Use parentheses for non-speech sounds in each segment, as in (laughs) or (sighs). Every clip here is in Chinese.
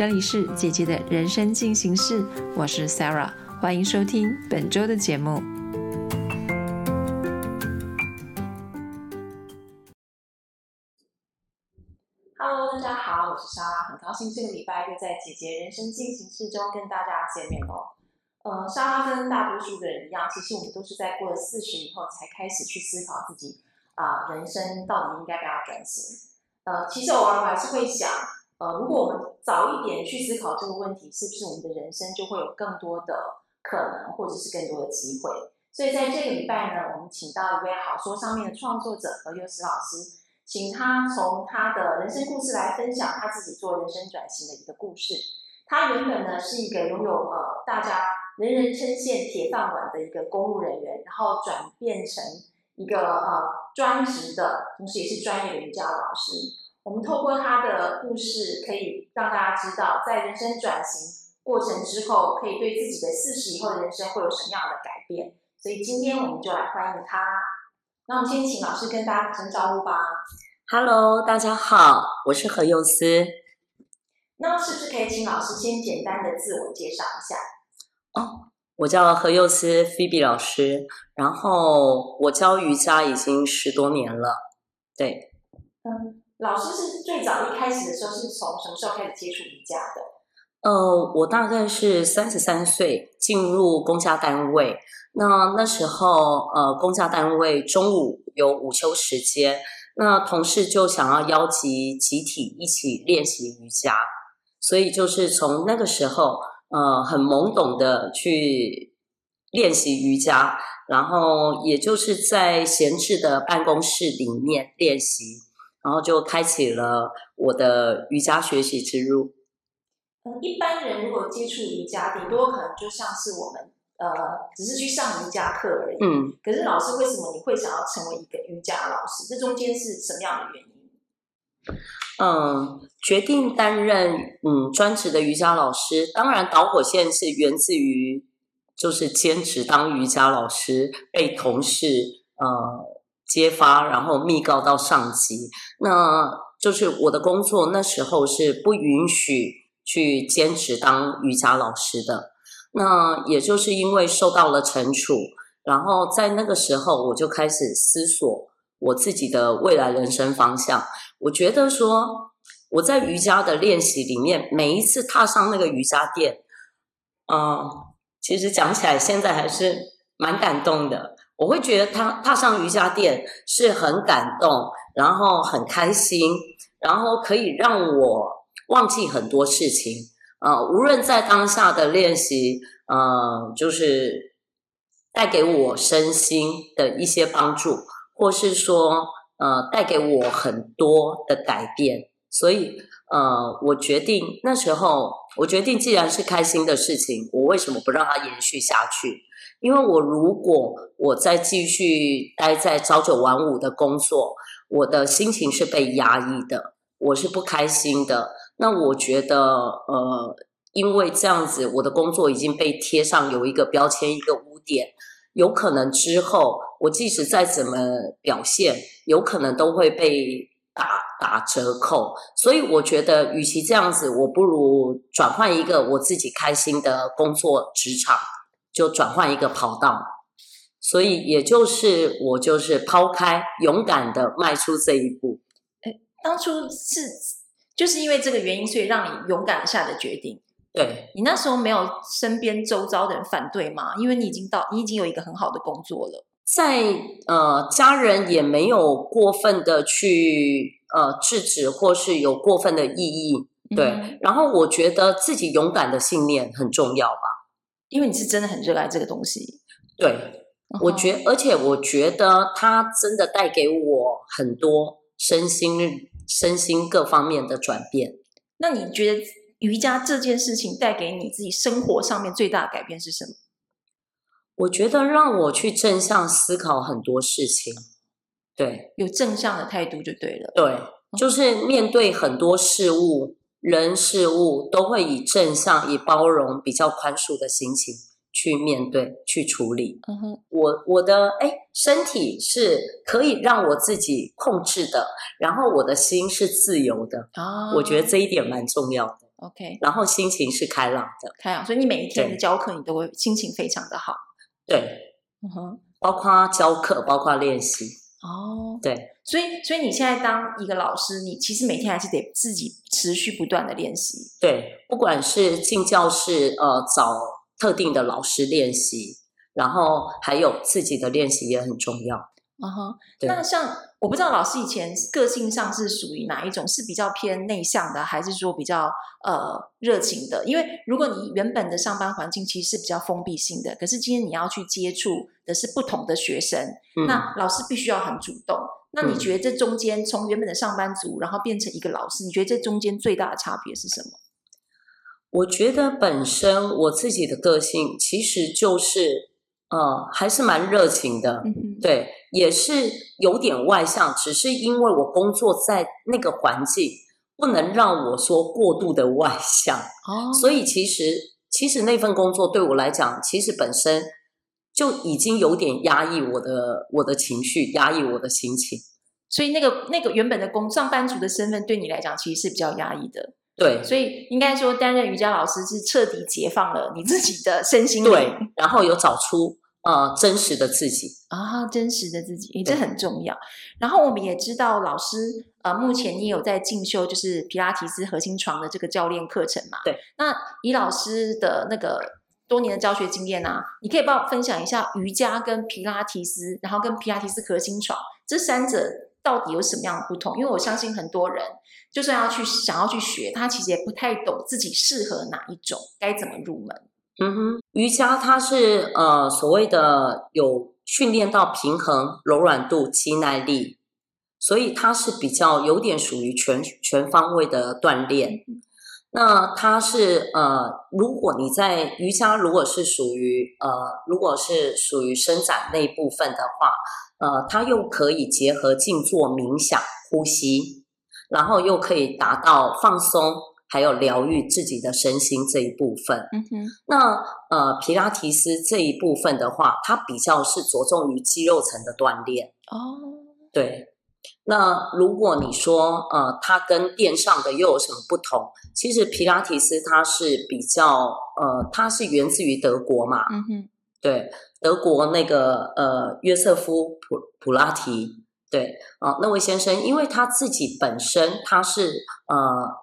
这里是姐姐的人生进行式，我是 Sarah，欢迎收听本周的节目。Hello，大家好，我是莎拉，很高兴这个礼拜又在姐姐人生进行式中跟大家见面哦。呃，莎拉跟大多数的人一样，其实我们都是在过了四十以后才开始去思考自己啊，人生到底应该不要转型。呃，其实偶尔我还是会想，呃，如果我们早一点去思考这个问题，是不是我们的人生就会有更多的可能，或者是更多的机会？所以在这个礼拜呢，我们请到一位好说上面的创作者何优思老师，请他从他的人生故事来分享他自己做人生转型的一个故事。他原本呢是一个拥有呃大家人人称羡铁饭碗的一个公务人员，然后转变成。一个呃专职的，同时也是专业的瑜伽老师。我们透过他的故事，可以让大家知道，在人生转型过程之后，可以对自己的四十以后的人生会有什么样的改变。所以今天我们就来欢迎他。那我们先请老师跟大家打声招呼吧。Hello，大家好，我是何佑思。那是不是可以请老师先简单的自我介绍一下？哦。我叫何佑思，Phoebe 老师，然后我教瑜伽已经十多年了。对，嗯，老师是最早一开始的时候是从什么时候开始接触瑜伽的？呃，我大概是三十三岁进入公家单位，那那时候呃，公家单位中午有午休时间，那同事就想要邀集集体一起练习瑜伽，所以就是从那个时候。呃，很懵懂的去练习瑜伽，然后也就是在闲置的办公室里面练习，然后就开启了我的瑜伽学习之路。嗯，一般人如果接触瑜伽，顶多可能就像是我们呃，只是去上瑜伽课而已。嗯。可是老师，为什么你会想要成为一个瑜伽老师？这中间是什么样的原因？嗯，决定担任嗯专职的瑜伽老师，当然导火线是源自于就是兼职当瑜伽老师被同事呃揭发，然后密告到上级，那就是我的工作那时候是不允许去兼职当瑜伽老师的，那也就是因为受到了惩处，然后在那个时候我就开始思索我自己的未来人生方向。我觉得说，我在瑜伽的练习里面，每一次踏上那个瑜伽垫，嗯，其实讲起来现在还是蛮感动的。我会觉得他踏上瑜伽垫是很感动，然后很开心，然后可以让我忘记很多事情。呃，无论在当下的练习，呃，就是带给我身心的一些帮助，或是说。呃，带给我很多的改变，所以呃，我决定那时候，我决定既然是开心的事情，我为什么不让它延续下去？因为我如果我再继续待在朝九晚五的工作，我的心情是被压抑的，我是不开心的。那我觉得，呃，因为这样子，我的工作已经被贴上有一个标签，一个污点。有可能之后，我即使再怎么表现，有可能都会被打打折扣。所以我觉得，与其这样子，我不如转换一个我自己开心的工作职场，就转换一个跑道。所以，也就是我就是抛开，勇敢的迈出这一步。哎，当初是就是因为这个原因，所以让你勇敢下的决定。对你那时候没有身边周遭的人反对吗？因为你已经到，你已经有一个很好的工作了，在呃，家人也没有过分的去呃制止，或是有过分的意义。对，然后我觉得自己勇敢的信念很重要吧，因为你是真的很热爱这个东西。对，我觉，而且我觉得它真的带给我很多身心、身心各方面的转变。那你觉得？瑜伽这件事情带给你自己生活上面最大的改变是什么？我觉得让我去正向思考很多事情，对，有正向的态度就对了。对，就是面对很多事物、人事物，都会以正向、以包容、比较宽恕的心情去面对、去处理。嗯哼，我我的哎，身体是可以让我自己控制的，然后我的心是自由的啊。我觉得这一点蛮重要的。OK，然后心情是开朗的。开朗，所以你每一天的教课，你都会心情非常的好。对，嗯哼，包括教课，包括练习。哦，对，所以所以你现在当一个老师，你其实每天还是得自己持续不断的练习。对，不管是进教室，呃，找特定的老师练习，然后还有自己的练习也很重要。嗯哼，对那像我不知道老师以前个性上是属于哪一种，是比较偏内向的，还是说比较呃热情的？因为如果你原本的上班环境其实是比较封闭性的，可是今天你要去接触的是不同的学生，嗯，那老师必须要很主动。那你嗯觉得这中间从原本的上班族，然后变成一个老师，你觉得这中间最大的差别是什么？我觉得本身我自己的个性其实就是，呃，还是蛮热情的。对，也是有点外向，只是因为我工作在那个环境，不能让我说过度的外向，哦，所以其实其实那份工作对我来讲，其实本身就已经有点压抑我的我的情绪，压抑我的心情。所以那个那个原本的工上班族的身份对你来讲其实是比较压抑的，对所以应该说担任瑜伽老师是彻底解放了你自己的身心灵对，然后有找出呃真实的自己。啊，真实的自己，诶这很重要。然后我们也知道老师呃目前你有在进修就是皮拉提斯核心床的这个教练课程嘛？对。那以老师的那个多年的教学经验啊，你可以帮我分享一下瑜伽跟皮拉提斯，然后跟皮拉提斯核心床这三者到底有什么样的不同？因为我相信很多人就算要去想要去学，他其实也不太懂自己适合哪一种，该怎么入门。嗯哼，瑜伽它是呃所谓的有训练到平衡、柔软度、肌耐力，所以它是比较有点属于全全方位的锻炼。那它是呃，如果你在瑜伽如果是属于呃，如果是属于伸展那一部分的话，呃，它又可以结合静坐、冥想、呼吸，然后又可以达到放松，还有疗愈自己的身心这一部分。嗯哼，那呃，皮拉提斯这一部分的话，它比较是着重于肌肉层的锻炼。哦，对，那如果你说呃，它跟垫上的又有什么不同？其实皮拉提斯它是比较呃，它是源自于德国嘛，嗯哼，对，德国那个呃约瑟夫普普拉提，对啊、呃那位先生，因为他自己本身他是呃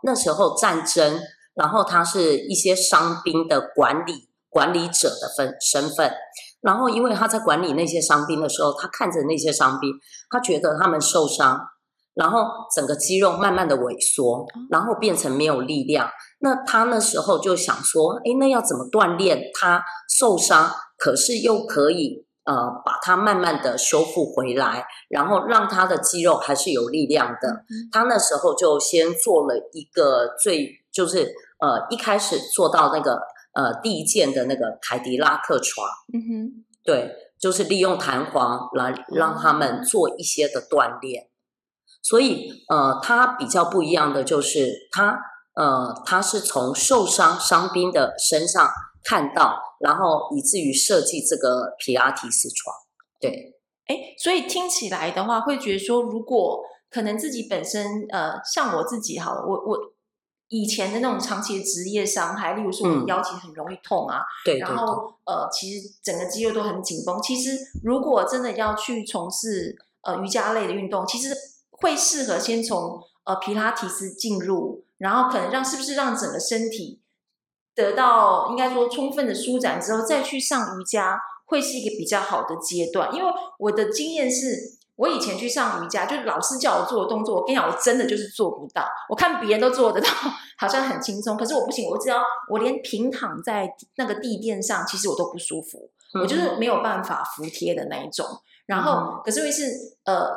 那时候战争，然后他是一些伤兵的管理管理者的分身份，然后因为他在管理那些伤兵的时候，他看着那些伤兵，他觉得他们受伤。然后整个肌肉慢慢的萎缩，然后变成没有力量。那他那时候就想说，诶，那要怎么锻炼他受伤，可是又可以呃把它慢慢的修复回来，然后让他的肌肉还是有力量的。嗯他那时候就先做了一个最就是呃一开始做到那个呃第一件的那个凯迪拉克床，嗯哼。对，就是利用弹簧来让他们做一些的锻炼。所以，呃，他比较不一样的就是，他，呃，他是从受伤伤兵的身上看到，然后以至于设计这个皮拉提斯床。对，哎，所以听起来的话，会觉得说，如果可能自己本身，呃，像我自己好了，我我以前的那种长期的职业伤害，例如说我的嗯腰其实很容易痛啊，对对对，然后呃，其实整个肌肉都很紧绷。其实如果真的要去从事呃瑜伽类的运动，其实会适合先从呃皮拉提斯进入，然后可能让是不是让整个身体得到应该说充分的舒展之后，再去上瑜伽，会是一个比较好的阶段。因为我的经验是。我以前去上瑜伽，就是老师叫我做的动作，我跟你讲，我真的就是做不到。我看别人都做得到，(laughs) 好像很轻松，可是我不行。我只要我连平躺在那个地垫上，其实我都不舒服，我就是没有办法服帖的那一种。然后，嗯可是因为是呃，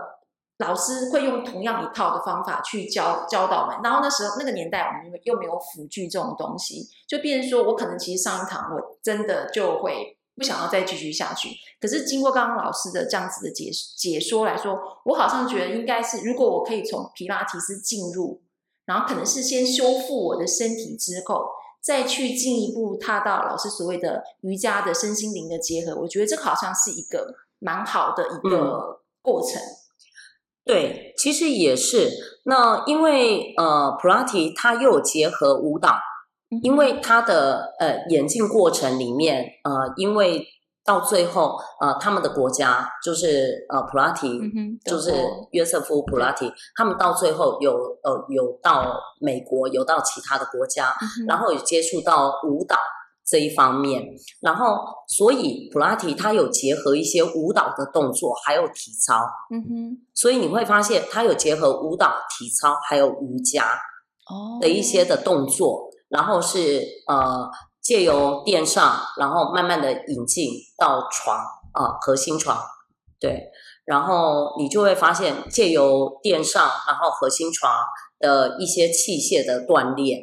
老师会用同样一套的方法去教教导我们。然后那时候那个年代，我们又没有辅具这种东西，就变成说我可能其实上一堂，我真的就会不想要再继续下去。可是经过刚刚老师的这样子的解解说来说，我好像觉得应该是，如果我可以从皮拉提斯进入，然后可能是先修复我的身体之后，再去进一步踏到老师所谓的瑜伽的身心灵的结合，我觉得这个好像是一个蛮好的一个过程。对，其实也是。那因为呃，普拉提它又有结合舞蹈，因为它的呃演进过程里面，呃，因为到最后，呃，他们的国家就是呃普拉提，嗯，就是约瑟夫普拉提，他们到最后有呃有到美国，有到其他的国家，嗯然后有接触到舞蹈这一方面，然后所以普拉提它有结合一些舞蹈的动作，还有体操，嗯哼，所以你会发现它有结合舞蹈、体操还有瑜伽哦。的一些的动作，然后是呃借由垫上，然后慢慢的引进到床啊、核心床，对，然后你就会发现借由垫上，然后核心床的一些器械的锻炼，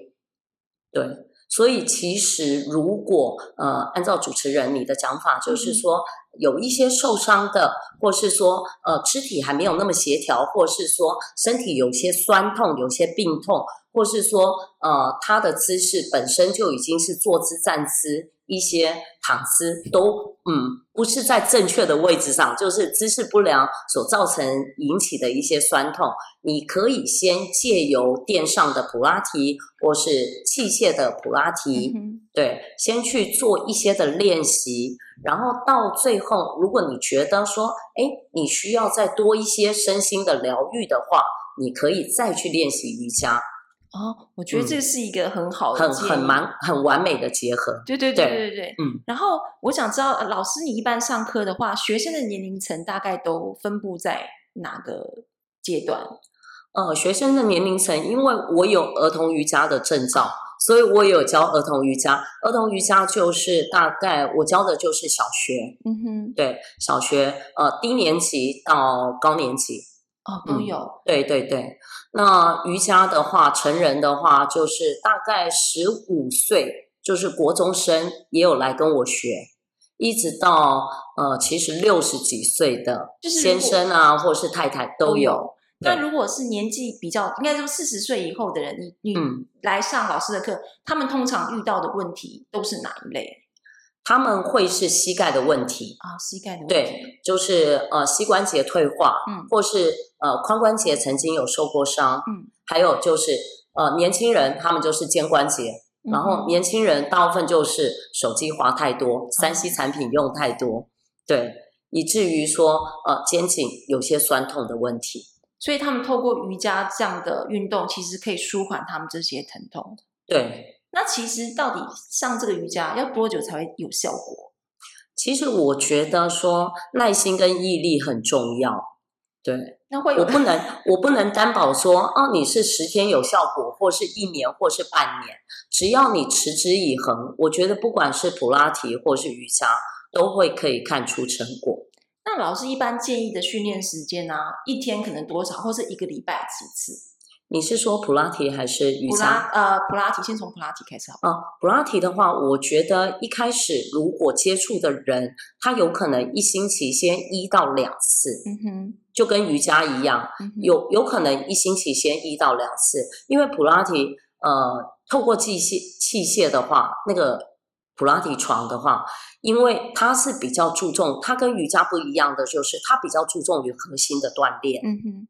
对。所以其实如果呃按照主持人你的讲法，就是说有一些受伤的，或是说呃肢体还没有那么协调，或是说身体有些酸痛、有些病痛，或是说呃他的姿势本身就已经是坐姿、站姿、一些躺姿都嗯不是在正确的位置上，就是姿势不良所造成引起的一些酸痛，你可以先借由垫上的普拉提或是器械的普拉提，嗯对，先去做一些的练习，然后到最后，如果你觉得说，哎，你需要再多一些身心的疗愈的话，你可以再去练习瑜伽，哼哦，我觉得这是一个很好的很很完很完美的结合。对对对对嗯。然后我想知道，呃老师你一般上课的话，学生的年龄层大概都分布在哪个阶段？呃，学生的年龄层，因为我有儿童瑜伽的证照，所以我有教儿童瑜伽。儿童瑜伽就是大概我教的就是小学，嗯哼，对，小学呃低年级到高年级。哦，都嗯有。对对对，那瑜伽的话，成人的话就是大概十五岁，就是国中生也有来跟我学，一直到呃，其实六十几岁的先生啊，或是太太都有。那如果是年纪比较，应该说四十岁以后的人，你你嗯。来上老师的课，他们通常遇到的问题都是哪一类他们会是膝盖的问题，啊？膝盖的问题。对，就是呃膝关节退化，嗯或是呃髋关节曾经有受过伤，嗯，还有就是呃年轻人他们就是肩关节，然后年轻人大部分就是手机滑太多，三 C 产品用太多，对，以至于说呃肩颈有些酸痛的问题。所以他们透过瑜伽这样的运动，其实可以舒缓他们这些疼痛。对，那其实到底上这个瑜伽要多久才会有效果？其实我觉得说耐心跟毅力很重要。对，那会有我不能，我不能担保说，哦，你是十天有效果，或是一年，或是半年。只要你持之以恒，我觉得不管是普拉提或是瑜伽，都会可以看出成果。那老师一般建议的训练时间呢、一天可能多少，或是一个礼拜几次？你是说普拉提还是瑜伽？呃普拉提，先从普拉提开始好了。啊，普拉提的话，我觉得一开始如果接触的人，他有可能一星期先一到两次，嗯哼，就跟瑜伽一样，嗯，有有可能一星期先一到两次，因为普拉提呃，透过器械器械的话，那个普拉提床的话，因为它是比较注重，它跟瑜伽不一样的就是它比较注重于核心的锻炼，嗯哼，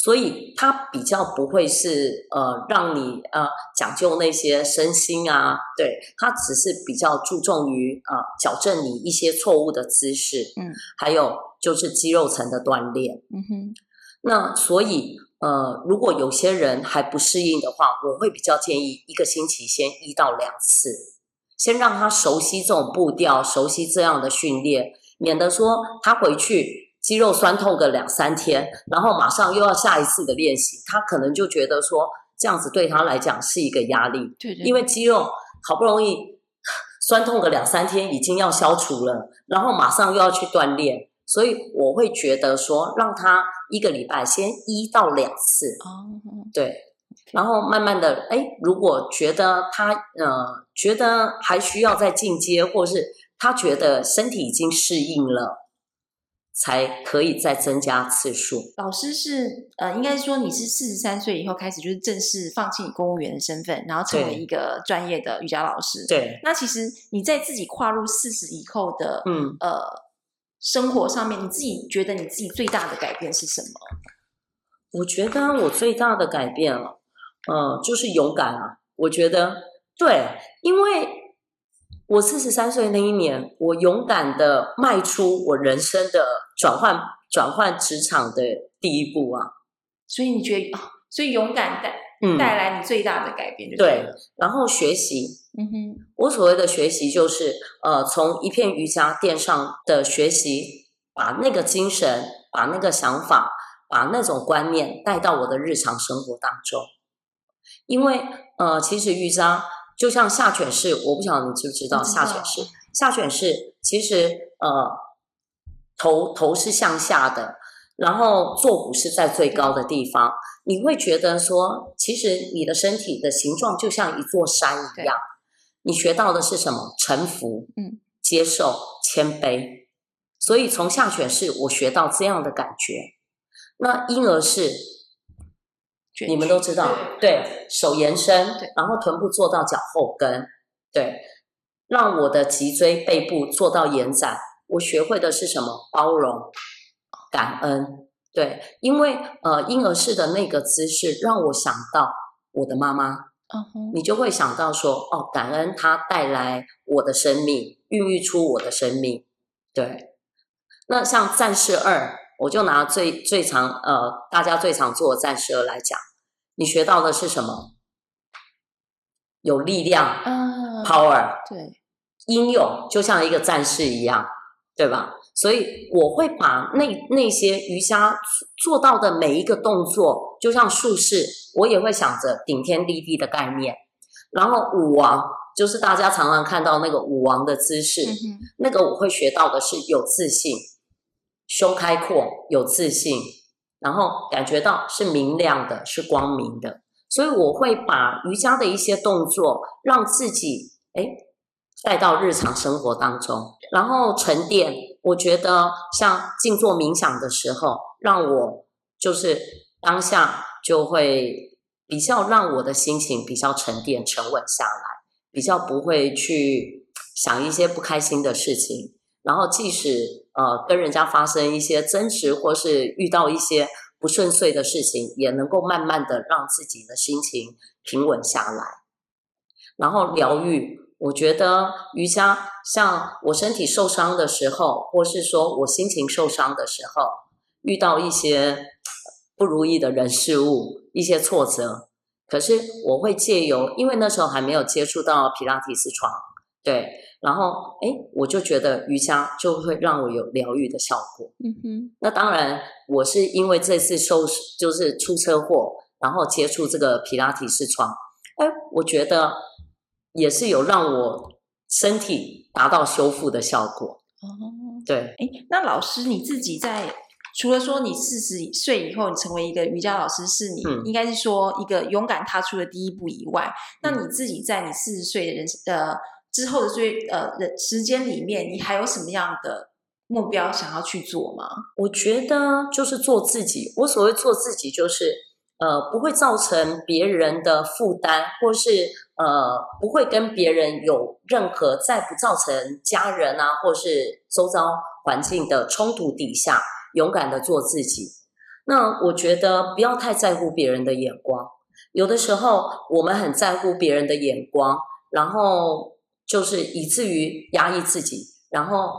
所以它比较不会是呃让你呃讲究那些身心啊，对，它只是比较注重于呃矫正你一些错误的姿势，嗯，还有就是肌肉层的锻炼。嗯哼，那所以呃，如果有些人还不适应的话，我会比较建议一个星期先一到两次，先让他熟悉这种步调，熟悉这样的训练，免得说他回去。肌肉酸痛个两三天，然后马上又要下一次的练习，他可能就觉得说这样子对他来讲是一个压力，对对，因为肌肉好不容易 (sighs) 酸痛个两三天已经要消除了，然后马上又要去锻炼，所以我会觉得说让他一个礼拜先一到两次，哦，嗯对，然后慢慢的，哎，如果觉得他呃觉得还需要再进阶，或是他觉得身体已经适应了，才可以再增加次数。老师是呃，应该说你是四十三岁以后开始就是正式放弃你公务员的身份，然后成为一个专业的瑜伽老师。对，那其实你在自己跨入四十以后的嗯，呃生活上面，你自己觉得你自己最大的改变是什么？我觉得我最大的改变了，呃，就是勇敢啊。我觉得对，因为我四十三岁那一年，我勇敢的迈出我人生的转换转换职场的第一步啊。所以你觉得啊，所以勇敢带嗯，带来你最大的改变就对。然后学习，嗯哼，我所谓的学习，就是呃，从一片瑜伽垫上的学习，把那个精神、把那个想法、把那种观念带到我的日常生活当中。因为呃，其实瑜伽就像下犬式，我不晓得你知不知道下犬式。下犬式其实呃，头头是向下的，然后坐骨是在最高的地方。你会觉得说，其实你的身体的形状就像一座山一样。你学到的是什么？臣服，嗯，接受，谦卑。所以从下犬式，我学到这样的感觉。那婴儿式，卷你们都知道，对，手延伸对，然后臀部做到脚后跟，对，让我的脊椎、背部做到延展。我学会的是什么？包容、感恩，对，因为呃，婴儿式的那个姿势让我想到我的妈妈，嗯哼，你就会想到说，哦，感恩她带来我的生命，孕育出我的生命。对，那像战士二，我就拿最最常呃大家最常做的战士二来讲，你学到的是什么？有力量啊，，power，对，英勇，就像一个战士一样，对吧？所以我会把那那些瑜伽做到的每一个动作，就像术士，我也会想着顶天立地的概念。然后舞王就是大家常常看到那个舞王的姿势，嗯，那个我会学到的是有自信，胸开阔，有自信，然后感觉到是明亮的，是光明的。所以我会把瑜伽的一些动作，让自己哎带到日常生活当中，然后沉淀。我觉得像静坐冥想的时候，让我就是当下就会比较让我的心情比较沉淀、沉稳下来，比较不会去想一些不开心的事情。然后即使呃跟人家发生一些争执，或是遇到一些不顺遂的事情，也能够慢慢的让自己的心情平稳下来，然后疗愈。我觉得瑜伽，像我身体受伤的时候，或是说我心情受伤的时候，遇到一些不如意的人事物，一些挫折，可是我会借由，因为那时候还没有接触到皮拉提斯床，对，然后哎，我就觉得瑜伽就会让我有疗愈的效果。嗯哼，那当然，我是因为这次受就是出车祸，然后接触这个皮拉提斯床，哎，我觉得也是有让我身体达到修复的效果。哦，对，哎，那老师你自己在除了说你四十岁以后你成为一个瑜伽老师，是你、嗯应该是说一个勇敢踏出的第一步以外，那你自己在你四十岁的人呃之后的最呃的时间里面，你还有什么样的目标想要去做吗？我觉得就是做自己。我所谓做自己，就是呃不会造成别人的负担，或是呃不会跟别人有任何在不造成家人啊或是周遭环境的冲突底下，勇敢的做自己。那我觉得不要太在乎别人的眼光，有的时候我们很在乎别人的眼光，然后就是以至于压抑自己，然后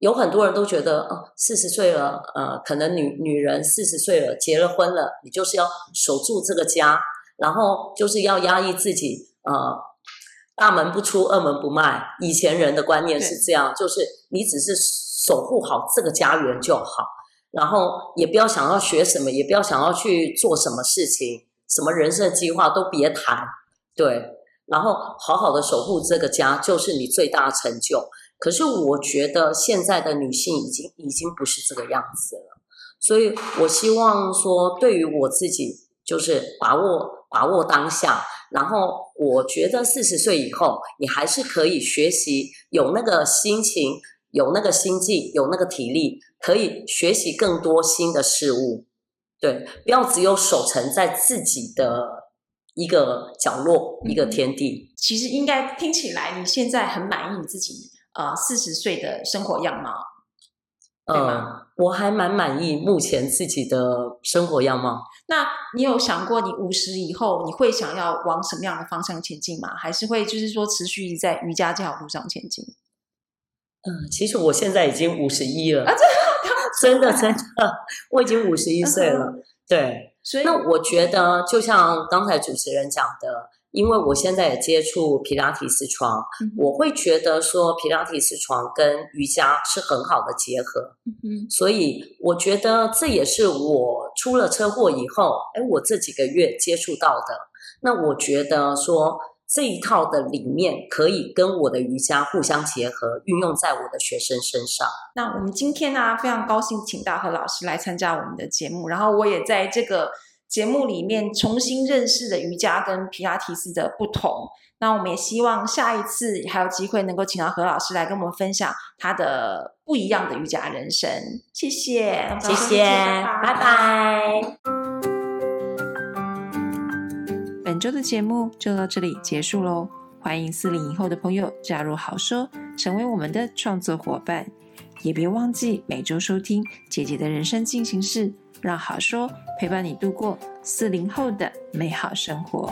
有很多人都觉得，哦，四十岁了，呃，可能女女人四十岁了，结了婚了，你就是要守住这个家，然后就是要压抑自己，呃，大门不出，二门不迈。以前人的观念是这样，就是你只是守护好这个家园就好，然后也不要想要学什么，也不要想要去做什么事情，什么人生计划都别谈，对，然后好好的守护这个家，就是你最大的成就。可是我觉得现在的女性已经已经不是这个样子了，所以我希望说，对于我自己，就是把握把握当下。然后我觉得四十岁以后，你还是可以学习，有那个心情，有那个心境，有那个体力，可以学习更多新的事物。对，不要只有守成在自己的一个角落、一个天地。其实应该听起来你现在很满意你自己呃四十岁的生活样貌。对吗？嗯，我还蛮满意目前自己的生活样貌。那你有想过，你五十以后你会想要往什么样的方向前进吗？还是会就是说持续在瑜伽这条路上前进？嗯，其实我现在已经五十一了，啊，真的 (laughs) 真的，我已经五十一岁了。对，所以那我觉得就像刚才主持人讲的，因为我现在也接触皮拉提斯床，嗯我会觉得说皮拉提斯床跟瑜伽是很好的结合，嗯所以我觉得这也是我出了车祸以后，哎，我这几个月接触到的。那我觉得说这一套的理念可以跟我的瑜伽互相结合，运用在我的学生身上。那我们今天呢、非常高兴请到何老师来参加我们的节目，然后我也在这个节目里面重新认识了瑜伽跟皮拉提斯的不同。那我们也希望下一次还有机会能够请到何老师来跟我们分享他的不一样的瑜伽人生。谢谢，谢谢，拜拜。本周的节目就到这里结束喽。欢迎四零以后的朋友加入好说，成为我们的创作伙伴。也别忘记每周收听姐姐的人生进行式，让好说陪伴你度过四零后的美好生活。